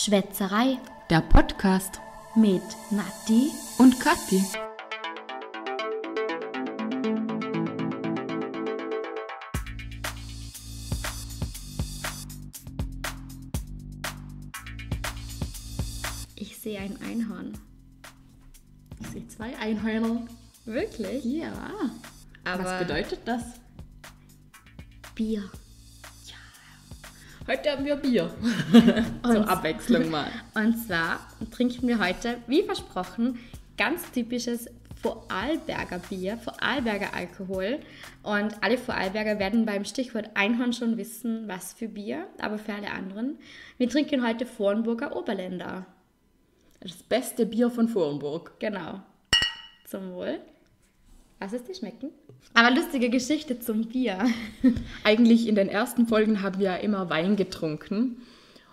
Schwätzerei Der Podcast mit Nati. und Kathi. Ich sehe ein Einhorn. Ich sehe zwei Einhörner. Wirklich? Ja. Aber Was bedeutet das? Bier. Heute haben wir Bier. Zur Abwechslung mal. Und zwar trinken wir heute, wie versprochen, ganz typisches Vorarlberger Bier, Vorarlberger Alkohol. Und alle Vorarlberger werden beim Stichwort Einhorn schon wissen, was für Bier, aber für alle anderen. Wir trinken heute Vornburger Oberländer. Das beste Bier von Vornburg. Genau. Zum Wohl. Lass es dir schmecken. Aber lustige Geschichte zum Bier. Eigentlich in den ersten Folgen haben wir ja immer Wein getrunken.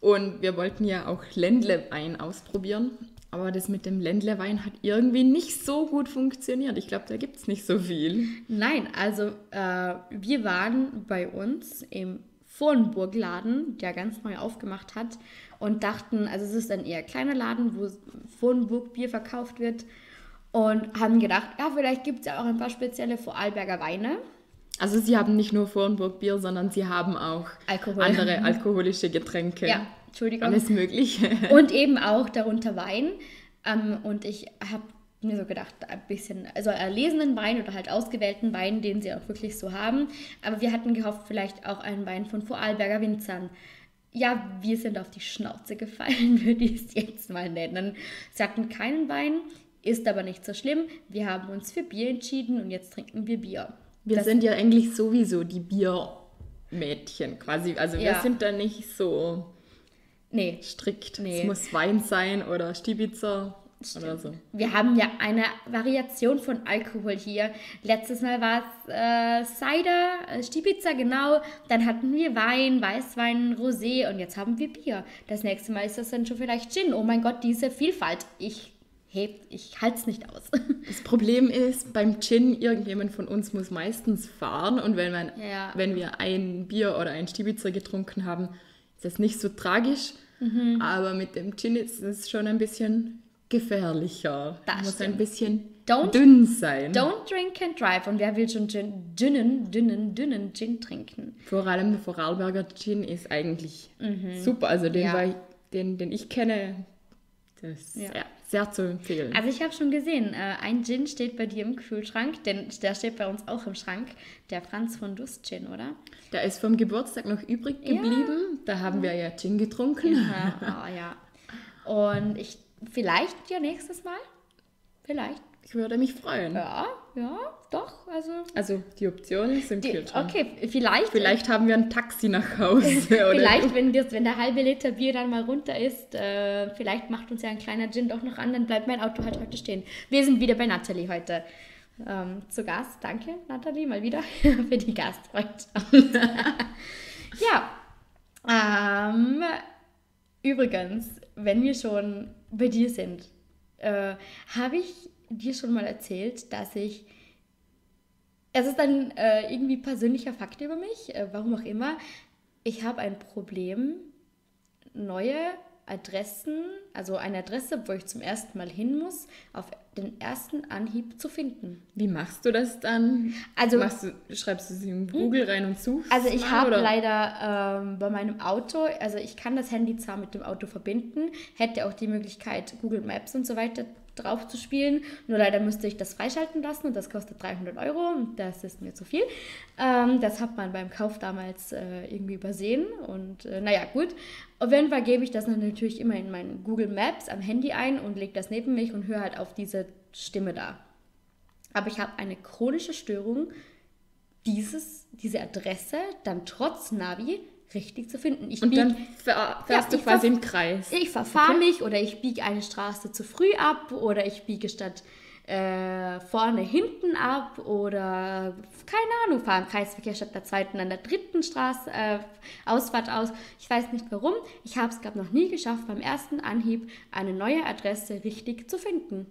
Und wir wollten ja auch Ländle-Wein ausprobieren. Aber das mit dem Ländle-Wein hat irgendwie nicht so gut funktioniert. Ich glaube, da gibt es nicht so viel. Nein, also äh, wir waren bei uns im Vornburg-Laden, der ganz neu aufgemacht hat und dachten, also es ist ein eher kleiner Laden, wo Vornburg-Bier verkauft wird und haben gedacht, ja, vielleicht gibt es ja auch ein paar spezielle Vorarlberger Weine. Also sie haben nicht nur Vornburg Bier, sondern sie haben auch Alkohol. andere alkoholische Getränke. Ja, Entschuldigung. Alles Mögliche. Und eben auch darunter Wein. Ähm, und ich habe mir so gedacht, ein bisschen, also erlesenen Wein oder halt ausgewählten Wein, den sie auch wirklich so haben. Aber wir hatten gehofft, vielleicht auch einen Wein von Vorarlberger Winzern. Ja, wir sind auf die Schnauze gefallen, würde ich es jetzt mal nennen. Sie hatten keinen Wein, ist aber nicht so schlimm. Wir haben uns für Bier entschieden und jetzt trinken wir Bier. Wir Das- sind ja eigentlich sowieso die Biermädchen quasi. Also wir Ja. sind da nicht so Nee, strikt. Nee. Es muss Wein sein oder Stibitzer oder so. Wir haben ja eine Variation von Alkohol hier. Letztes Mal war es äh, Cider, äh, Stibiza, genau. Dann hatten wir Wein, Weißwein, Rosé und jetzt haben wir Bier. Das nächste Mal ist das dann schon vielleicht Gin. Oh mein Gott, diese Vielfalt. Ich heb, ich halte es nicht aus. Das Problem ist, beim Gin, irgendjemand von uns muss meistens fahren und wenn, man, Ja. wenn wir ein Bier oder ein Stibitzer getrunken haben, ist das nicht so tragisch. Mhm. Aber mit dem Gin ist es schon ein bisschen gefährlicher. Das muss stimmt. ein bisschen Don't- dünn sein. Don't drink and drive. Und wer will schon Gin, dünnen, dünnen, dünnen Gin trinken? Vor allem der Vorarlberger Gin ist eigentlich super. Also den, Mhm. Ja. ich, den, den ich kenne, das ist Ja. Sehr, zu empfehlen. Also ich habe schon gesehen, äh, ein Gin steht bei dir im Kühlschrank, denn der steht bei uns auch im Schrank. Der Franz von Dust Gin, oder? Der ist vom Geburtstag noch übrig Ja. geblieben. Da haben wir ja Gin getrunken. Ja, oh, ja. Und ich, vielleicht ja nächstes Mal. Vielleicht. Ich würde mich freuen. Ja, ja, doch. Also. Also die Option ist im Die, Kühlschrank. okay, vielleicht. Vielleicht haben wir ein Taxi nach Hause. Vielleicht, wenn, das, wenn der halbe Liter Bier dann mal runter ist, äh, vielleicht macht uns ja ein kleiner Gin doch noch an, dann bleibt mein Auto halt heute stehen. Wir sind wieder bei Nathalie heute ähm, zu Gast. Danke, Nathalie, mal wieder für die Gastfreundschaft. ja, ähm, übrigens, wenn wir schon bei dir sind, äh, habe ich dir schon mal erzählt, dass ich es ist ein äh, irgendwie persönlicher Fakt über mich, äh, warum auch immer. Ich habe ein Problem, neue Adressen, also eine Adresse, wo ich zum ersten Mal hin muss, auf den ersten Anhieb zu finden. Wie machst du das dann? Also- du, schreibst du sie in Google rein und suchst? Also ich habe leider ähm, bei meinem Auto, also ich kann das Handy zwar mit dem Auto verbinden, hätte auch die Möglichkeit, Google Maps und so weiter drauf zu spielen. Nur leider müsste ich das freischalten lassen und das kostet 300 Euro das ist mir zu viel. Ähm, das hat man beim Kauf damals äh, irgendwie übersehen und äh, naja, gut. Auf jeden Fall gebe ich das dann natürlich immer in meinen Google Maps am Handy ein und lege das neben mich und höre halt auf diese Stimme da. Aber ich habe eine chronische Störung, dieses, diese Adresse dann trotz Navi richtig zu finden. Ich Und bieg- dann fährst Ja, du quasi im Kreis. ich verfahre mich oder ich biege eine Straße zu früh ab oder ich biege statt äh, vorne hinten ab oder keine Ahnung, fahre im Kreisverkehr statt der zweiten an der dritten Straße, äh, Ausfahrt aus. Ich weiß nicht warum. Ich habe es, glaube noch nie geschafft, beim ersten Anhieb eine neue Adresse richtig zu finden.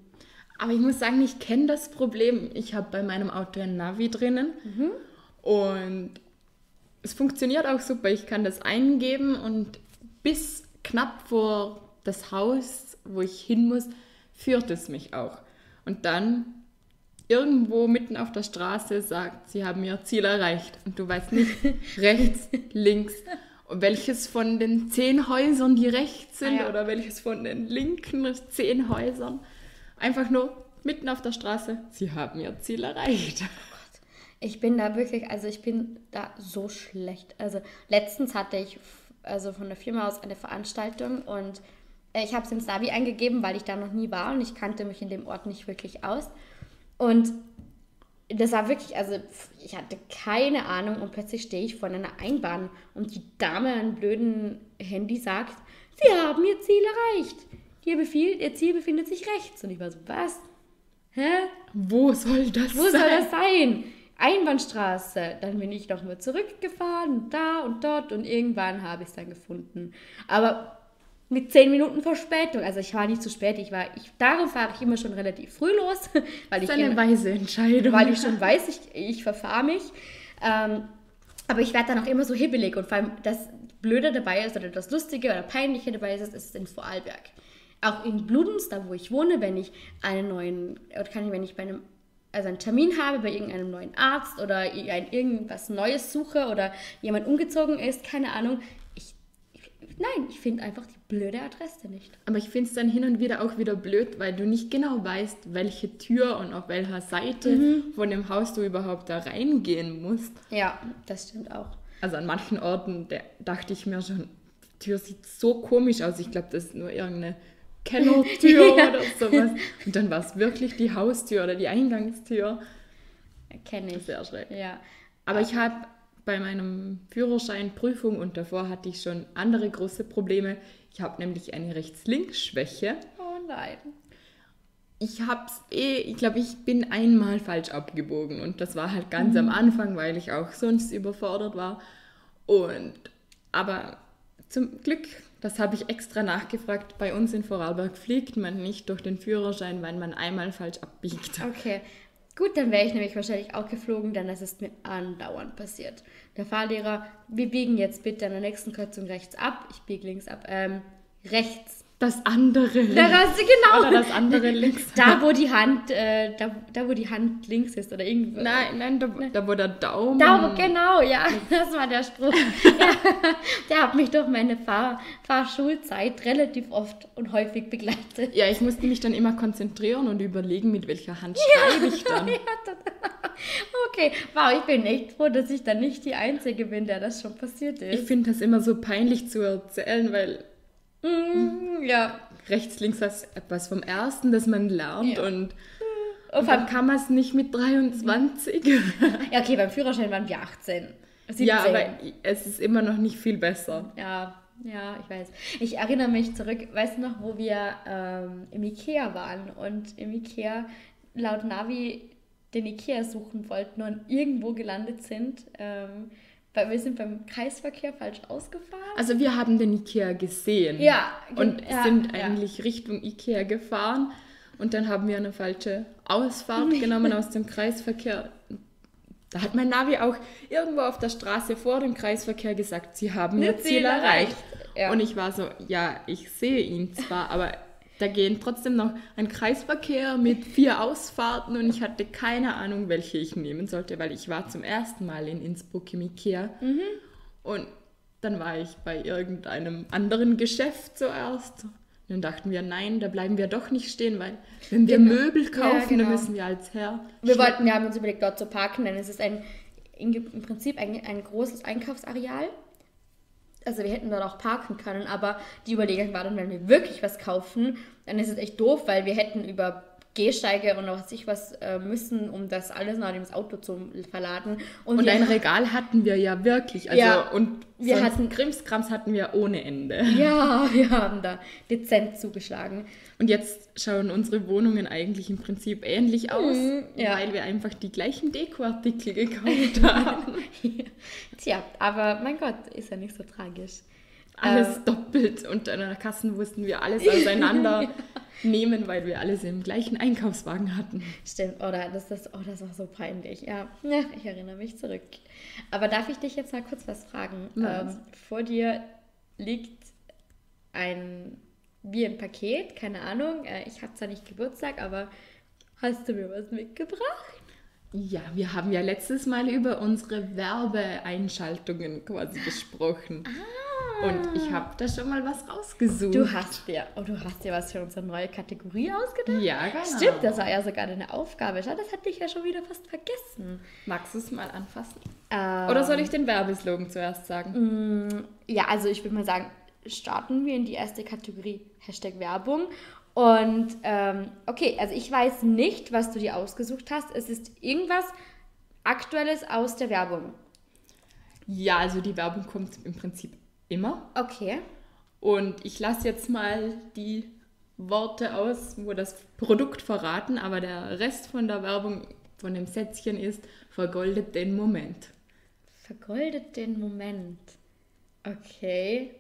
Aber ich muss sagen, ich kenne das Problem. Ich habe bei meinem Auto ein Navi drinnen und es funktioniert auch super. Ich kann das eingeben und bis knapp vor das Haus, wo ich hin muss, führt es mich auch. Und dann irgendwo mitten auf der Straße sagt, sie haben ihr Ziel erreicht. Und du weißt nicht, rechts, links, welches von den zehn Häusern, die rechts sind, ah, ja. oder welches von den linken zehn Häusern. Einfach nur mitten auf der Straße, sie haben ihr Ziel erreicht. Ich bin da wirklich, also ich bin da so schlecht. Also letztens hatte ich also von der Firma aus eine Veranstaltung und ich habe es ins Navi eingegeben, weil ich da noch nie war und ich kannte mich in dem Ort nicht wirklich aus. Und das war wirklich, also ich hatte keine Ahnung und plötzlich stehe ich vor einer Einbahn und die Dame an blöden Handy sagt, Sie haben Ihr Ziel erreicht. Ihr, Befehl, ihr Ziel befindet sich rechts. Und ich war so, was? Hä? Wo soll das Wo sein? Wo soll das sein? Einbahnstraße. Dann bin ich nochmal zurückgefahren, da und dort und irgendwann habe ich es dann gefunden. Aber mit zehn Minuten Verspätung. Also ich war nicht zu spät, ich war, ich, darum fahre ich immer schon relativ früh los. Weil das ist eine weise Entscheidung. Weil ich schon weiß, ich, ich verfahre mich. Ähm, aber ich werde dann auch immer so hibbelig und vor allem das Blöde dabei ist oder das Lustige oder Peinliche dabei ist, ist es in Vorarlberg. Auch in Bludenz, da wo ich wohne, wenn ich einen neuen, oder kann ich, wenn ich bei einem also einen Termin habe bei irgendeinem neuen Arzt oder irgendwas Neues suche oder jemand umgezogen ist, keine Ahnung, Nein, ich finde einfach die blöde Adresse nicht. Aber ich finde es dann hin und wieder auch wieder blöd, weil du nicht genau weißt, welche Tür und auf welcher Seite mhm. von dem Haus du überhaupt da reingehen musst. Ja, das stimmt auch. Also an manchen Orten da dachte ich mir schon, die Tür sieht so komisch aus. Ich glaube, das ist nur irgendeine Kellertür ja. oder sowas. Und dann war es wirklich die Haustür oder die Eingangstür. Kenne ich. Sehr schräg. Ja. Aber ich habe bei meinem Führerschein Prüfung und davor hatte ich schon andere große Probleme. Ich habe nämlich eine Rechts-Links-Schwäche. Oh nein. Ich hab's eh, ich glaube, ich bin einmal falsch abgebogen und das war halt ganz mhm. am Anfang, weil ich auch sonst überfordert war. Und aber zum Glück, das habe ich extra nachgefragt, bei uns in Vorarlberg fliegt man nicht durch den Führerschein, wenn man einmal falsch abbiegt. Okay, Gut, dann wäre ich nämlich wahrscheinlich auch geflogen, denn das ist mir andauernd passiert. Der Fahrlehrer, wir biegen jetzt bitte an der nächsten Kreuzung rechts ab. Ich biege links ab. Ähm, rechts. Das andere links. Da, genau. Oder das andere links. Da, wo die Hand, äh, da, da, wo die Hand links ist oder irgendwo. Nein, nein, da, da wo der Daumen. Da, genau, ja. Das war der Spruch. ja, der hat mich durch meine Fahr Fahrschulzeit relativ oft und häufig begleitet. Ja, ich musste mich dann immer konzentrieren und überlegen, mit welcher Hand schreibe ich dann. ja, okay, wow, ich bin echt froh, dass ich dann nicht die Einzige bin, der das schon passiert ist. Ich finde das immer so peinlich zu erzählen, weil Mm, ja. Rechts, links ist etwas vom Ersten, das man lernt ja. und, und dann kann man es nicht mit 23. ja, okay, beim Führerschein waren wir 18. 17. Ja, aber es ist immer noch nicht viel besser. Ja, ja, ich weiß. Ich erinnere mich zurück, weißt du noch, wo wir ähm, im Ikea waren und im Ikea laut Navi den Ikea suchen wollten und irgendwo gelandet sind. Ähm, weil wir sind beim Kreisverkehr falsch ausgefahren. Also wir haben den Ikea gesehen. Ja. Und ja, sind eigentlich ja. Richtung Ikea gefahren. Und dann haben wir eine falsche Ausfahrt genommen aus dem Kreisverkehr. Da hat mein Navi auch irgendwo auf der Straße vor dem Kreisverkehr gesagt, sie haben ihr Ziel, Ziel erreicht. erreicht. Ja. Und ich war so, ja, ich sehe ihn zwar, aber da gehen trotzdem noch ein Kreisverkehr mit vier Ausfahrten und ich hatte keine Ahnung, welche ich nehmen sollte, weil ich war zum ersten Mal in Innsbruck im Ikea. Mhm. Und dann war ich bei irgendeinem anderen Geschäft zuerst. Und dann dachten wir, nein, da bleiben wir doch nicht stehen, weil wenn wir genau. Möbel kaufen, ja, genau. dann müssen wir als Herr. Wir wollten, wir haben uns überlegt, dort zu parken, denn es ist ein, im Prinzip ein, ein großes Einkaufsareal also wir hätten dort auch parken können, aber die Überlegung war dann, wenn wir wirklich was kaufen, dann ist es echt doof, weil wir hätten über Gehsteige und was ich was äh, müssen, um das alles nach dem Auto zu verladen. Und, und ein Regal hatten wir ja wirklich. Also, ja, und wir hatten Krimskrams hatten wir ohne Ende. Ja, wir haben da dezent zugeschlagen. Und jetzt schauen unsere Wohnungen eigentlich im Prinzip ähnlich aus, mhm, ja. weil wir einfach die gleichen Dekoartikel gekauft haben. Tja, aber mein Gott, ist ja nicht so tragisch. Alles ähm, doppelt und an der Kassen wussten wir alles auseinander. Nehmen, weil wir alles im gleichen Einkaufswagen hatten. Stimmt, oder das, das, oh, das war so peinlich. Ja. ja, ich erinnere mich zurück. Aber darf ich dich jetzt mal kurz was fragen? Ähm, vor dir liegt ein, wie ein Paket, keine Ahnung. Äh, ich habe zwar nicht Geburtstag, aber hast du mir was mitgebracht? Ja, wir haben ja letztes Mal über unsere Werbeeinschaltungen quasi gesprochen. Ah. Und ich habe da schon mal was rausgesucht. Du hast dir, oh, du hast dir was für unsere neue Kategorie ausgedacht? Ja, genau. Stimmt, das war ja sogar deine Aufgabe. Schau, das hatte ich ja schon wieder fast vergessen. Magst du es mal anfassen? Ähm, Oder soll ich den Werbeslogan zuerst sagen? Ja, also ich würde mal sagen, starten wir in die erste Kategorie Hashtag Werbung. Und ähm, okay, also ich weiß nicht, was du dir ausgesucht hast. Es ist irgendwas Aktuelles aus der Werbung. Ja, also die Werbung kommt im Prinzip immer. Okay. Und ich lasse jetzt mal die Worte aus, wo das Produkt verraten, aber der Rest von der Werbung von dem Sätzchen ist, vergoldet den Moment. Vergoldet den Moment. Okay.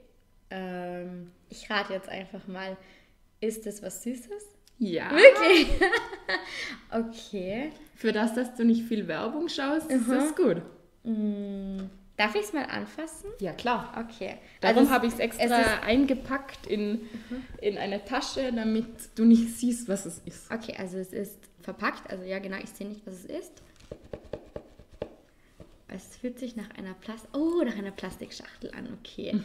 Ähm, ich rate jetzt einfach mal, ist das was Süßes? Ja. Wirklich? okay. Für das, dass du nicht viel Werbung schaust, ist Mhm. das gut. Mm, darf ich es mal anfassen? Ja, klar. Okay. Darum Also habe ich es extra eingepackt in, in eine Tasche, damit du nicht siehst, was es ist. Okay, also es ist verpackt. Also ja, genau, ich sehe nicht, was es ist. Es fühlt sich nach einer Plast oh, nach einer Plastikschachtel an. Okay.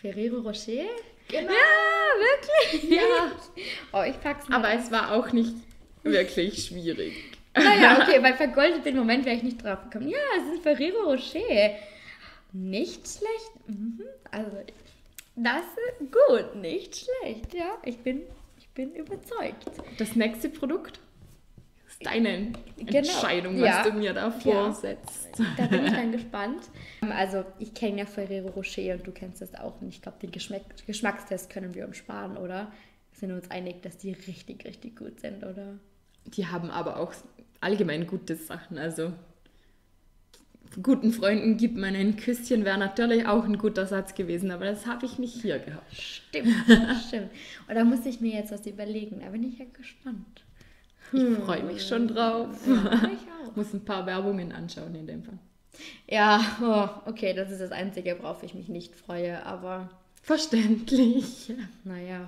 Ferrero Rocher? Genau. Ja, wirklich? Ja. Oh, ich pack's mal. Aber es war auch nicht wirklich schwierig. Naja, okay, bei vergoldet den Moment wäre ich nicht drauf gekommen. Ja, es ist Ferrero Rocher. Nicht schlecht. Mhm. Also, das ist gut, nicht schlecht. Ja, ich bin, ich bin überzeugt. Das nächste Produkt ist deine Genau. Entscheidung, was Ja. du mir da Ja. vorsetzt. Da bin ich dann gespannt. Also, ich kenne ja Ferrero Rocher und du kennst das auch. Und ich glaube, den Geschmack Geschmackstest können wir uns sparen, oder? Wir sind uns einig, dass die richtig, richtig gut sind, oder? Die haben aber auch allgemein gute Sachen. Also guten Freunden gibt man ein Küsschen, wäre natürlich auch ein guter Satz gewesen, aber das habe ich nicht hier gehabt. Stimmt, stimmt. Und da muss ich mir jetzt was überlegen. Da bin ich ja gespannt. Ich freue mich schon drauf. Ja, ich auch. Muss ein paar Werbungen anschauen in dem Fall. Ja, oh, okay, das ist das Einzige, worauf ich mich nicht freue. Aber Verständlich. naja.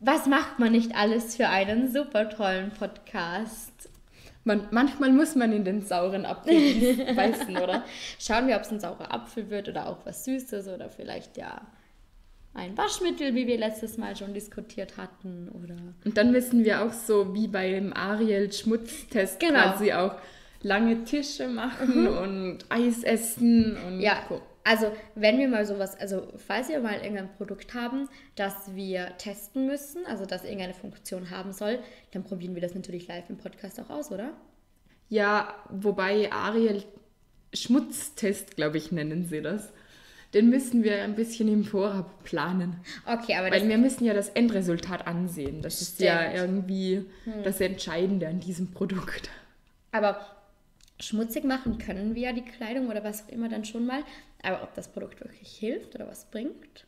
Was macht man nicht alles für einen super tollen Podcast? Man, manchmal muss man in den sauren Apfel beißen, oder? Schauen wir, ob es ein saurer Apfel wird oder auch was Süßes oder vielleicht ja ein Waschmittel, wie wir letztes Mal schon diskutiert hatten. Oder Und dann müssen wir auch so wie beim Ariel-Schmutztest Genau. quasi auch lange Tische machen und Eis essen und Ja, Co. also wenn wir mal sowas, also falls wir mal irgendein Produkt haben, das wir testen müssen, also das irgendeine Funktion haben soll, dann probieren wir das natürlich live im Podcast auch aus, oder? Ja, wobei Ariel Schmutztest, glaube ich, nennen sie das. Den müssen wir ein bisschen im Vorab planen. Okay, aber das, Weil wir müssen ja das Endresultat ansehen. Das ist ja Stimmt. Hm. irgendwie das Entscheidende an diesem Produkt. aber schmutzig machen können wir ja die Kleidung oder was auch immer dann schon mal. Aber ob das Produkt wirklich hilft oder was bringt,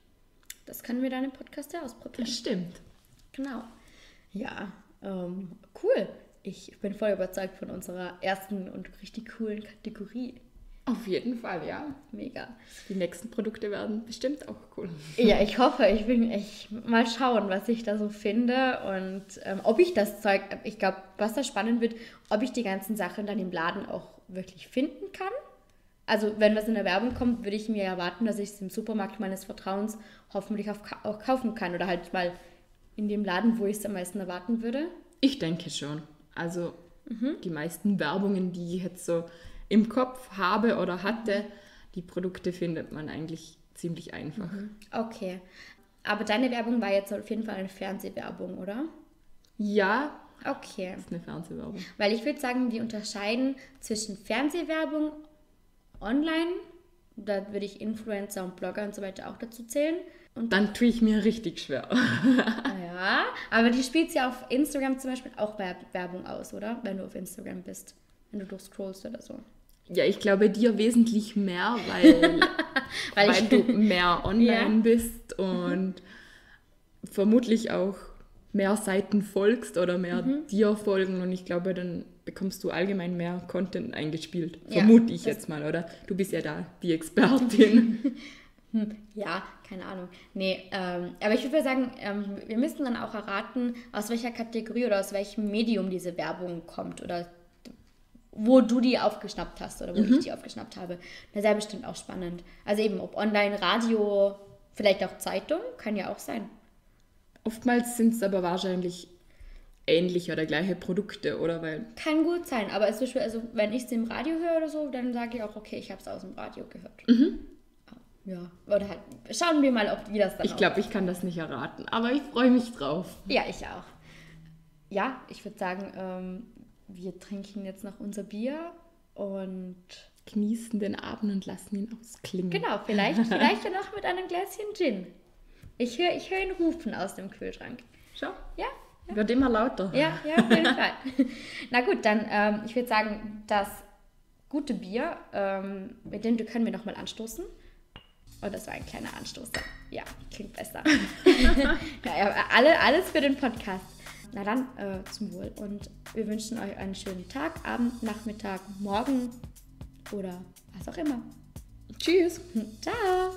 das können wir dann im Podcast ja ausprobieren. Das stimmt. Genau. Ja, ähm, cool. Ich bin voll überzeugt von unserer ersten und richtig coolen Kategorie. Auf jeden Fall, ja. Mega. Die nächsten Produkte werden bestimmt auch cool. Ja, ich hoffe, ich bin echt mal schauen, was ich da so finde und ähm, ob ich das Zeug, ich glaube, was da spannend wird, ob ich die ganzen Sachen dann im Laden auch wirklich finden kann. Also, wenn was in der Werbung kommt, würde ich mir erwarten, dass ich es im Supermarkt meines Vertrauens hoffentlich auch, ka- auch kaufen kann oder halt mal in dem Laden, wo ich es am meisten erwarten würde. Ich denke schon. Also Mhm. die meisten Werbungen, die ich jetzt so im Kopf habe oder hatte, die Produkte findet man eigentlich ziemlich einfach. Okay. Aber deine Werbung war jetzt auf jeden Fall eine Fernsehwerbung, oder? Ja, Okay. das ist eine Fernsehwerbung. Weil ich würde sagen, wir unterscheiden zwischen Fernsehwerbung, online, da würde ich Influencer und Blogger und so weiter auch dazu zählen. Und Dann tue ich mir richtig schwer. ja, aber die spielt ja auf Instagram zum Beispiel auch Werb- Werbung aus, oder? Wenn du auf Instagram bist, wenn du durchscrollst oder so. Ja, ich glaube dir wesentlich mehr, weil, Weil weil, du mehr online Ja. bist und vermutlich auch mehr Seiten folgst oder mehr Mhm. dir folgen und ich glaube, dann bekommst du allgemein mehr Content eingespielt. Ja, Vermute ich jetzt mal, oder? Du bist ja da die Expertin. Hm, ja, keine Ahnung. Nee, ähm, aber ich würde sagen, ähm, wir müssen dann auch erraten, aus welcher Kategorie oder aus welchem Medium diese Werbung kommt oder wo du die aufgeschnappt hast oder wo mhm. ich die aufgeschnappt habe. Das wäre bestimmt auch spannend. Also eben, ob online, Radio, vielleicht auch Zeitung, kann ja auch sein. Oftmals sind es aber wahrscheinlich ähnliche oder gleiche Produkte, oder? Weil Kann gut sein, aber zum Beispiel, also wenn ich es im Radio höre oder so, dann sage ich auch, okay, ich habe es aus dem Radio gehört. Mhm. Ja, oder halt, schauen wir mal, ob wir das dann Ich glaube, ich kann das nicht erraten, aber ich freue mich drauf. Ja, ich auch. Ja, ich würde sagen, ähm, wir trinken jetzt noch unser Bier und genießen den Abend und lassen ihn ausklingen. Genau, vielleicht, vielleicht ja noch mit einem Gläschen Gin. Ich höre ich hör ihn rufen aus dem Kühlschrank. Schau. Ja. ja. Wird immer lauter. Ja, ja, auf jeden Fall. Na gut, dann, ähm, ich würde sagen, das gute Bier, ähm, mit dem können wir nochmal anstoßen. Oh, das war ein kleiner Anstoß. Ja, klingt besser. ja, alle, alles für den Podcast. Na dann, äh, zum Wohl. Und wir wünschen euch einen schönen Tag, Abend, Nachmittag, Morgen oder was auch immer. Tschüss. Ciao.